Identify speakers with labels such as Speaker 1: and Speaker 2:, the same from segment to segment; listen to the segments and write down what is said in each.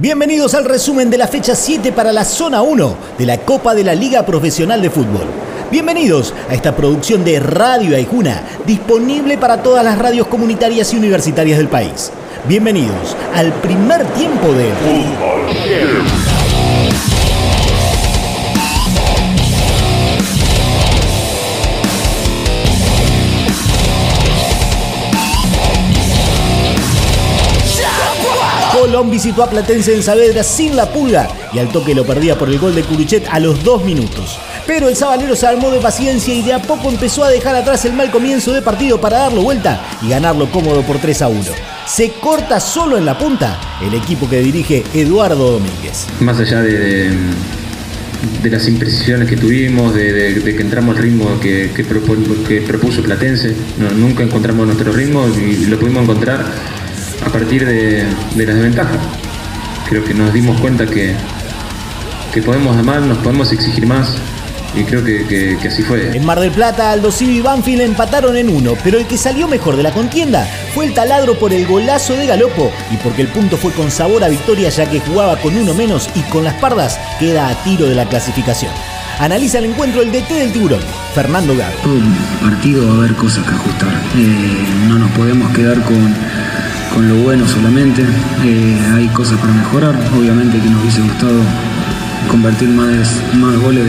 Speaker 1: Bienvenidos al resumen de la fecha 7 para la zona 1 de la Copa de la Liga Profesional de Fútbol. Bienvenidos a esta producción de Radio Aijuna, disponible para todas las radios comunitarias y universitarias del país. Bienvenidos al primer tiempo de Fútbol. Colón visitó a Platense en Saavedra sin la pulga y al toque lo perdía por el gol de Curuchet a los dos minutos. Pero el sabalero se armó de paciencia y de a poco empezó a dejar atrás el mal comienzo de partido para darlo vuelta y ganarlo cómodo por 3 a 1. Se corta solo en la punta el equipo que dirige Eduardo Domínguez.
Speaker 2: Más allá de, de las imprecisiones que tuvimos, de, que entramos al ritmo que, que, propuso Platense, nunca encontramos nuestro ritmo y lo pudimos encontrar a partir de, de la desventaja. Creo que nos dimos cuenta que, que podemos amar, nos podemos exigir más, y creo que, así fue.
Speaker 1: En Mar del Plata, Aldo Civi y Banfield empataron en uno, pero el que salió mejor de la contienda fue el taladro por el golazo de Galopo y porque el punto fue con sabor a victoria ya que jugaba con uno menos y con las pardas queda a tiro de la clasificación. Analiza el encuentro el DT del tiburón, Fernando Gago.
Speaker 3: Todo partido va a haber cosas que ajustar. Eh, no nos podemos quedar con con lo bueno solamente. Eh, hay cosas para mejorar. Obviamente que nos hubiese gustado convertir más, goles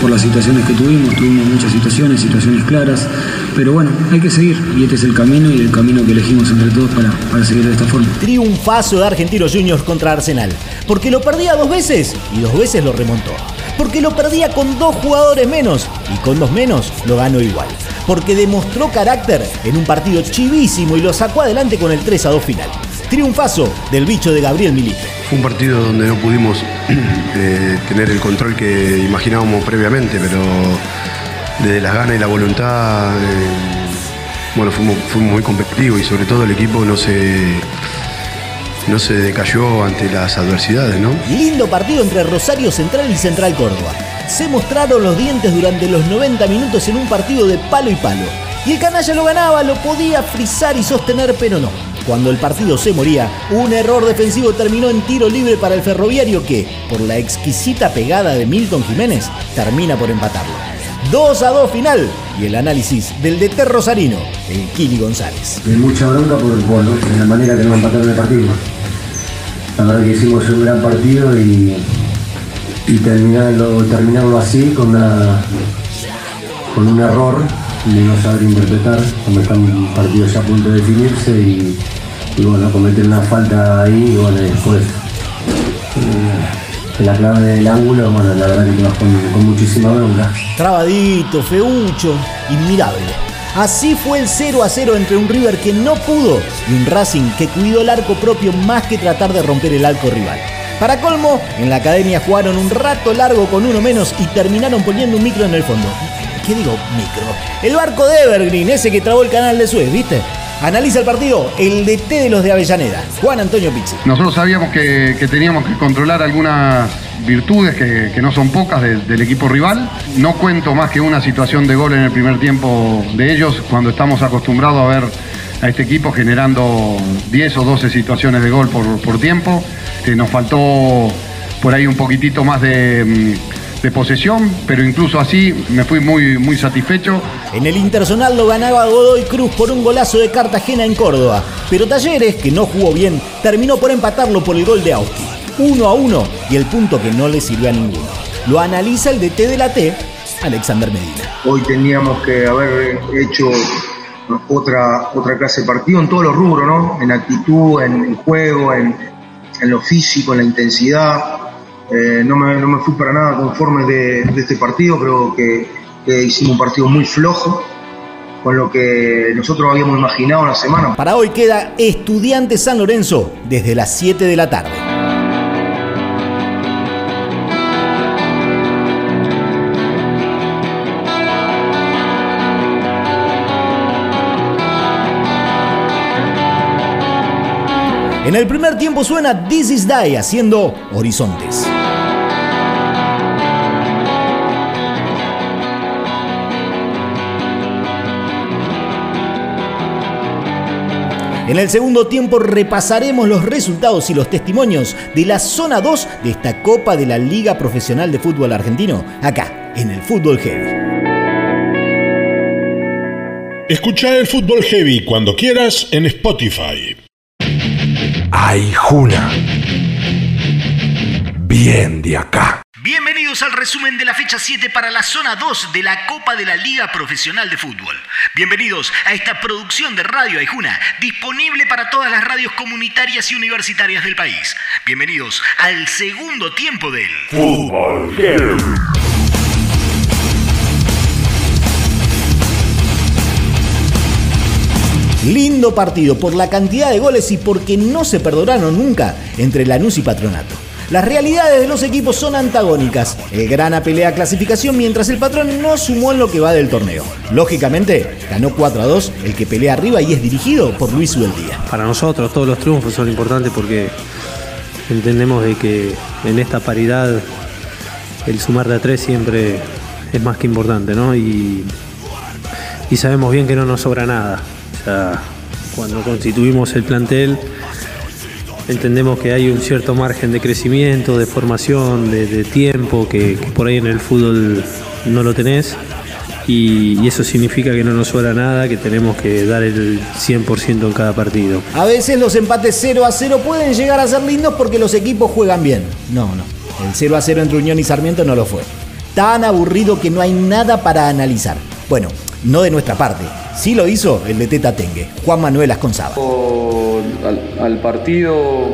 Speaker 3: por las situaciones que tuvimos. Tuvimos muchas situaciones, situaciones claras. Pero bueno, hay que seguir. Y este es el camino y el camino que elegimos entre todos para, para seguir de esta forma.
Speaker 1: Triunfazo de Argentinos Juniors contra Arsenal. Porque lo perdía dos veces y dos veces lo remontó. Porque lo perdía con dos jugadores menos y con dos menos lo ganó igual porque demostró carácter en un partido chivísimo y lo sacó adelante con el 3 a 2 final. Triunfazo del bicho de Gabriel Milito.
Speaker 4: Fue un partido donde no pudimos eh, tener el control que imaginábamos previamente, pero desde las ganas y la voluntad, eh, bueno, fuimos, fuimos muy competitivos y sobre todo el equipo no se no se decayó ante las adversidades, ¿no?
Speaker 1: Lindo partido entre Rosario Central y Central Córdoba. Se mostraron los dientes durante los 90 minutos en un partido de palo y palo. Y el canalla lo ganaba, lo podía frizar y sostener, pero no. Cuando el partido se moría, un error defensivo terminó en tiro libre para el ferroviario que, por la exquisita pegada de Milton Jiménez, termina por empatarlo. 2 a 2 final y el análisis del DT Rosarino, el Kili González.
Speaker 5: mucha bronca por bueno, la manera que nos empataron el partido. La verdad que hicimos un gran partido y, y terminarlo, terminarlo así con, una, con un error de no saber interpretar, cuando está un partido ya a punto de definirse y, bueno, cometer una falta ahí y bueno, después eh, la clave del ángulo, bueno, la verdad que te vas con, con muchísima bronca.
Speaker 1: Trabadito, feucho, inmirable. Así fue el 0 a 0 entre un River que no pudo y un Racing que cuidó el arco propio más que tratar de romper el arco rival. Para colmo, en la academia jugaron un rato largo con uno menos y terminaron poniendo un micro en el fondo. ¿Qué digo micro? El barco de Evergreen, ese que trabó el canal de Suez, ¿viste? Analiza el partido el DT de los de Avellaneda, Juan Antonio Pizzi.
Speaker 6: Nosotros sabíamos que, teníamos que controlar algunas virtudes que, no son pocas del equipo rival. No cuento más que una situación de gol en el primer tiempo de ellos cuando estamos acostumbrados a ver a este equipo generando 10 o 12 situaciones de gol por, tiempo. Eh, nos faltó por ahí un poquitito más de, posesión, pero incluso así me fui muy, muy satisfecho.
Speaker 1: En el Internacional lo ganaba Godoy Cruz por un golazo de Cartagena en Córdoba, pero Talleres, que no jugó bien, terminó por empatarlo por el gol de Austin uno a uno y el punto que no le sirvió a ninguno. Lo analiza el DT de la T, Alexander Medina.
Speaker 7: Hoy teníamos que haber hecho otra, otra clase de partido en todos los rubros, ¿no? En actitud, en, juego, en, lo físico, en la intensidad. Eh, no, me, no, me, fui para nada conforme de, este partido, creo que, que hicimos un partido muy flojo, con lo que nosotros habíamos imaginado la semana.
Speaker 1: Para hoy queda Estudiante San Lorenzo desde las 7 de la tarde. En el primer tiempo suena This Is Die haciendo Horizontes. En el segundo tiempo repasaremos los resultados y los testimonios de la zona 2 de esta Copa de la Liga Profesional de Fútbol Argentino, acá, en el Fútbol Heavy.
Speaker 8: Escucha el Fútbol Heavy cuando quieras en Spotify.
Speaker 9: Ay, Juna. Bien de acá.
Speaker 1: Bienvenidos al resumen de la fecha 7 para la zona 2 de la Copa de la Liga Profesional de Fútbol. Bienvenidos a esta producción de Radio Aijuna, disponible para todas las radios comunitarias y universitarias del país. Bienvenidos al segundo tiempo del
Speaker 9: Fútbol
Speaker 1: Lindo partido por la cantidad de goles y porque no se perdonaron nunca entre Lanús y Patronato. Las realidades de los equipos son antagónicas. El Grana pelea clasificación mientras el patrón no sumó en lo que va del torneo. Lógicamente, ganó 4 a 2 el que pelea arriba y es dirigido por Luis Ubeldía.
Speaker 10: Para nosotros todos los triunfos son importantes porque entendemos de que en esta paridad el sumar de a 3 siempre es más que importante, ¿no? Y, y sabemos bien que no nos sobra nada. Cuando constituimos el plantel entendemos que hay un cierto margen de crecimiento, de formación, de, tiempo, que, por ahí en el fútbol no lo tenés. Y, eso significa que no nos sobra nada, que tenemos que dar el 100% en cada partido.
Speaker 1: A veces los empates 0 a 0 pueden llegar a ser lindos porque los equipos juegan bien. No, no. El 0 a 0 entre Unión y Sarmiento no lo fue. Tan aburrido que no hay nada para analizar. Bueno, no de nuestra parte. Sí lo hizo el de Teta Tengue, Juan Manuel Asconzaba.
Speaker 11: Al, partido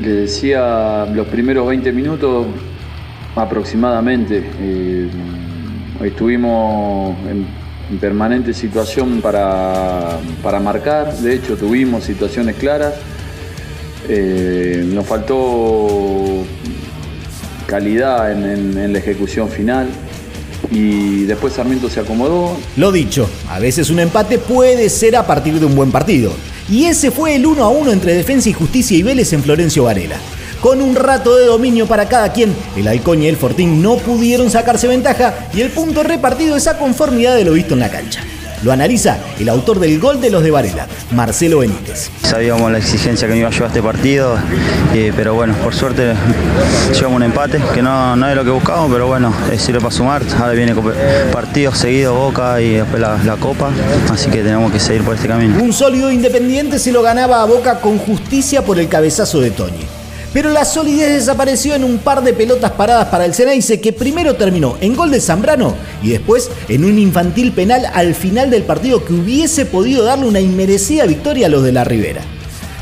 Speaker 11: le decía los primeros 20 minutos aproximadamente. Eh, estuvimos en, permanente situación para, marcar, de hecho tuvimos situaciones claras. Eh, nos faltó calidad en la ejecución final y después Sarmiento se acomodó.
Speaker 1: Lo dicho, a veces un empate puede ser a partir de un buen partido. Y ese fue el 1 a 1 entre Defensa y Justicia y Vélez en Florencio Varela. Con un rato de dominio para cada quien, el Halcón y el Fortín no pudieron sacarse ventaja y el punto repartido esa conformidad de lo visto en la cancha. Lo analiza el autor del gol de los de Varela, Marcelo Benítez.
Speaker 12: Sabíamos la exigencia que nos iba a llevar este partido, eh, pero bueno, por suerte llevamos un empate, que no, no es lo que buscábamos, pero bueno, sirve para sumar. Ahora viene partidos seguidos, Boca y después la, Copa, así que tenemos que seguir por este camino.
Speaker 1: Un sólido Independiente se lo ganaba a Boca con justicia por el cabezazo de Toñi pero la solidez desapareció en un par de pelotas paradas para el Ceneice que primero terminó en gol de Zambrano y después en un infantil penal al final del partido que hubiese podido darle una inmerecida victoria a los de la Ribera.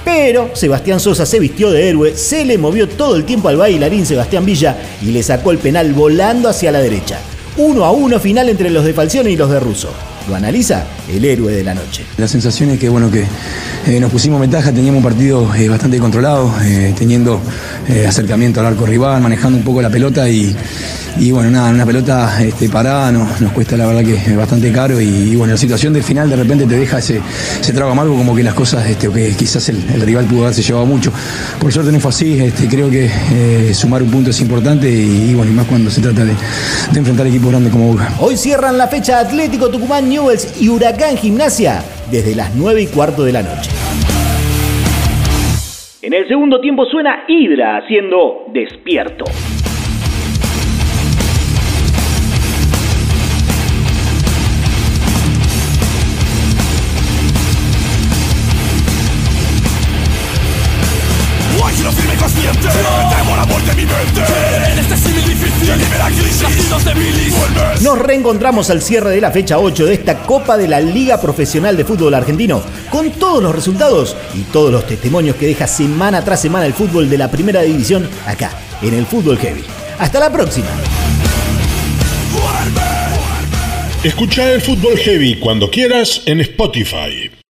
Speaker 1: Pero Sebastián Sosa se vistió de héroe, se le movió todo el tiempo al bailarín Sebastián Villa y le sacó el penal volando hacia la derecha. Uno a uno final entre los de Falcione y los de Russo. Lo analiza el héroe de la noche.
Speaker 3: La sensación es que, bueno, que eh, nos pusimos ventaja, teníamos un partido eh, bastante controlado, eh, teniendo acercamiento al arco rival, manejando un poco la pelota y, y bueno, nada, una pelota este, parada nos, nos cuesta la verdad que es bastante caro y, bueno, la situación del final de repente te deja ese, ese trago amargo como que las cosas, este, que quizás el, rival pudo haberse llevado mucho. Por suerte no fue así, este, creo que sumar un punto es importante y, bueno, y más cuando se trata de, de enfrentar equipos grandes como Boca.
Speaker 1: Hoy cierran la fecha Atlético Tucumán Y Huracán Gimnasia desde las 9 y cuarto de la noche. En el segundo tiempo suena Hydra haciendo despierto. Reencontramos al cierre de la fecha 8 de esta Copa de la Liga Profesional de Fútbol Argentino, con todos los resultados y todos los testimonios que deja semana tras semana el fútbol de la primera división acá, en el Fútbol Heavy. Hasta la próxima.
Speaker 8: Escucha el Fútbol Heavy cuando quieras en Spotify.